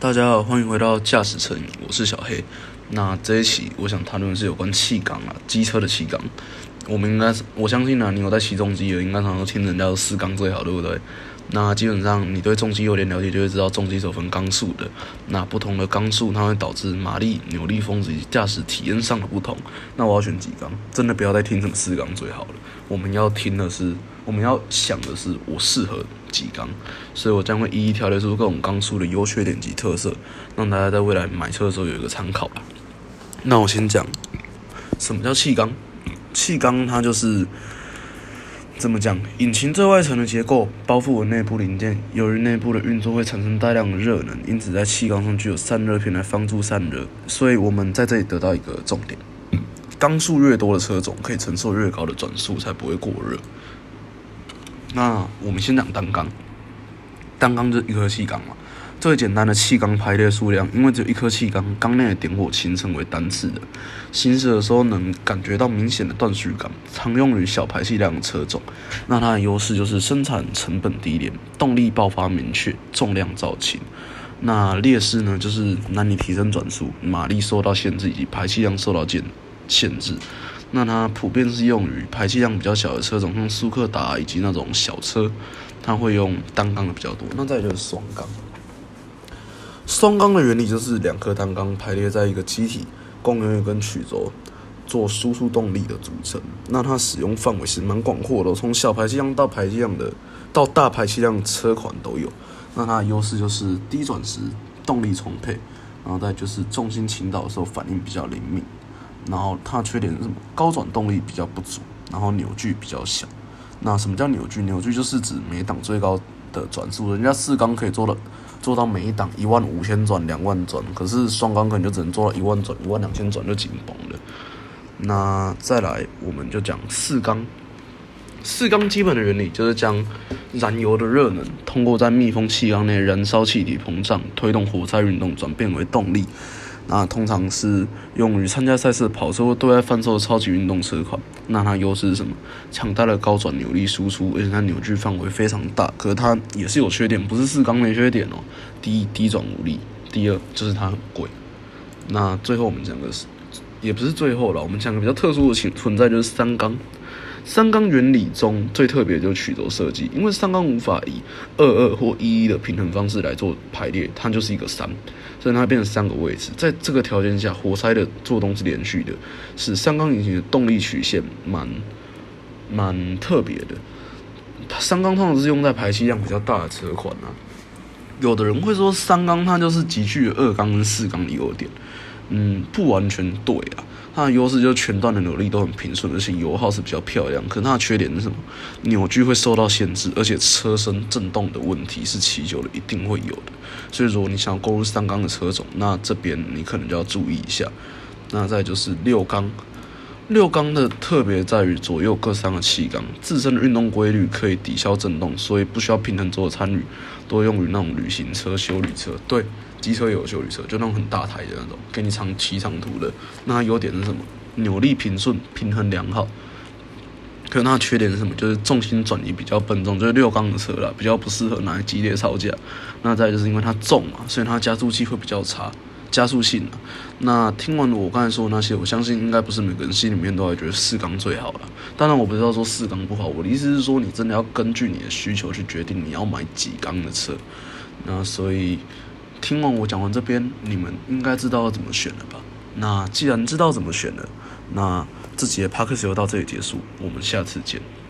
大家好，欢迎回到驾驶城，我是小黑。那这一期我想谈论的是有关气缸啊，机车的气缸。我们应该是，我相信呢，你有在骑重机的，应该常常听人家说四缸最好，对不对？那基本上你对重机有点了解，就会知道重机是分缸数的。那不同的缸数，它会导致马力、扭力、峰值以及驾驶体验上的不同。那我要选几缸？真的不要再听什么四缸最好了。我们要听的是，我们要想的是我适合几缸。所以我将会一一条列出各种缸数的优缺点及特色，让大家在未来买车的时候有一个参考吧。那我先讲，什么叫气缸？气缸它就是怎么讲？引擎最外层的结构包覆了内部零件，由于内部的运作会产生大量的热能，因此在气缸上具有散热片来帮助散热。所以我们在这里得到一个重点：缸数越多的车种，可以承受越高的转速，才不会过热。那我们先讲单缸，单缸就一颗气缸嘛。最简单的气缸排列数量，因为只有一颗气缸，缸内的点火氢称为单次的，行驶的时候能感觉到明显的断续感，常用于小排气量的车种。那它的优势就是生产成本低廉，动力爆发明确，重量造轻。那劣势呢，就是难以提升转速，马力受到限制，以及排气量受到限限制。那它普遍是用于排气量比较小的车种，像苏克达以及那种小车，它会用单缸的比较多。那再就是双缸。双缸的原理就是两颗单缸排列在一个机体，共用一根曲轴做输出动力的组成。那它使用范围是蛮广阔的，从小排气量到排气量的到大排气量车款都有。那它的优势就是低转时动力充沛，然后再就是重心倾倒的时候反应比较灵敏。然后它缺点是什么？高转动力比较不足，然后扭矩比较小。那什么叫扭矩？扭矩就是指每档最高的转速，人家四缸可以做的。做到每一档一万五千转、两万转，可是双缸可能就只能做到一万转、一万两千转就紧绷了。那再来，我们就讲四缸。四缸基本的原理就是将燃油的热能通过在密封气缸内燃烧气体膨胀，推动活塞运动转变为动力。那通常是用于参加赛事跑车或对外贩售的超级运动车款。那它优势是什么？强大的高转扭力输出，而且它扭矩范围非常大。可是它也是有缺点，不是四缸没缺点哦。第一，低转无力；第二，就是它很贵。那最后我们讲的是，也不是最后了，我们讲个比较特殊的情存在，就是三缸。三缸原理中最特别就是曲轴设计，因为三缸无法以二二或一一的平衡方式来做排列，它就是一个三，所以它变成三个位置。在这个条件下，活塞的做动是连续的，使三缸引擎的动力曲线蛮蛮特别的。它三缸通常是用在排气量比较大的车款啊。有的人会说三缸它就是极具二缸跟四缸的优点，嗯，不完全对啊。它的优势就是全段的扭力都很平顺，而且油耗是比较漂亮。可是它的缺点是什么？扭矩会受到限制，而且车身震动的问题是骑久了一定会有的。所以说，你想要购入三缸的车种，那这边你可能就要注意一下。那再就是六缸，六缸的特别在于左右各三个气缸，自身的运动规律可以抵消震动，所以不需要平衡轴的参与，多用于那种旅行车、修理车。对。机车有修理车，就那种很大台的那种，给你长骑长途的。那它优点是什么？扭力平顺，平衡良好。可是它缺点是什么？就是重心转移比较笨重，就是六缸的车啦，比较不适合拿来激烈操驾。那再就是因为它重嘛，所以它加速器会比较差，加速性啊。那听完我刚才说的那些，我相信应该不是每个人心里面都会觉得四缸最好了。当然我不知道说四缸不好，我的意思是说，你真的要根据你的需求去决定你要买几缸的车。那所以。听完我讲完这边，你们应该知道要怎么选了吧？那既然知道怎么选了，那这节 p a r k 就到这里结束，我们下次见。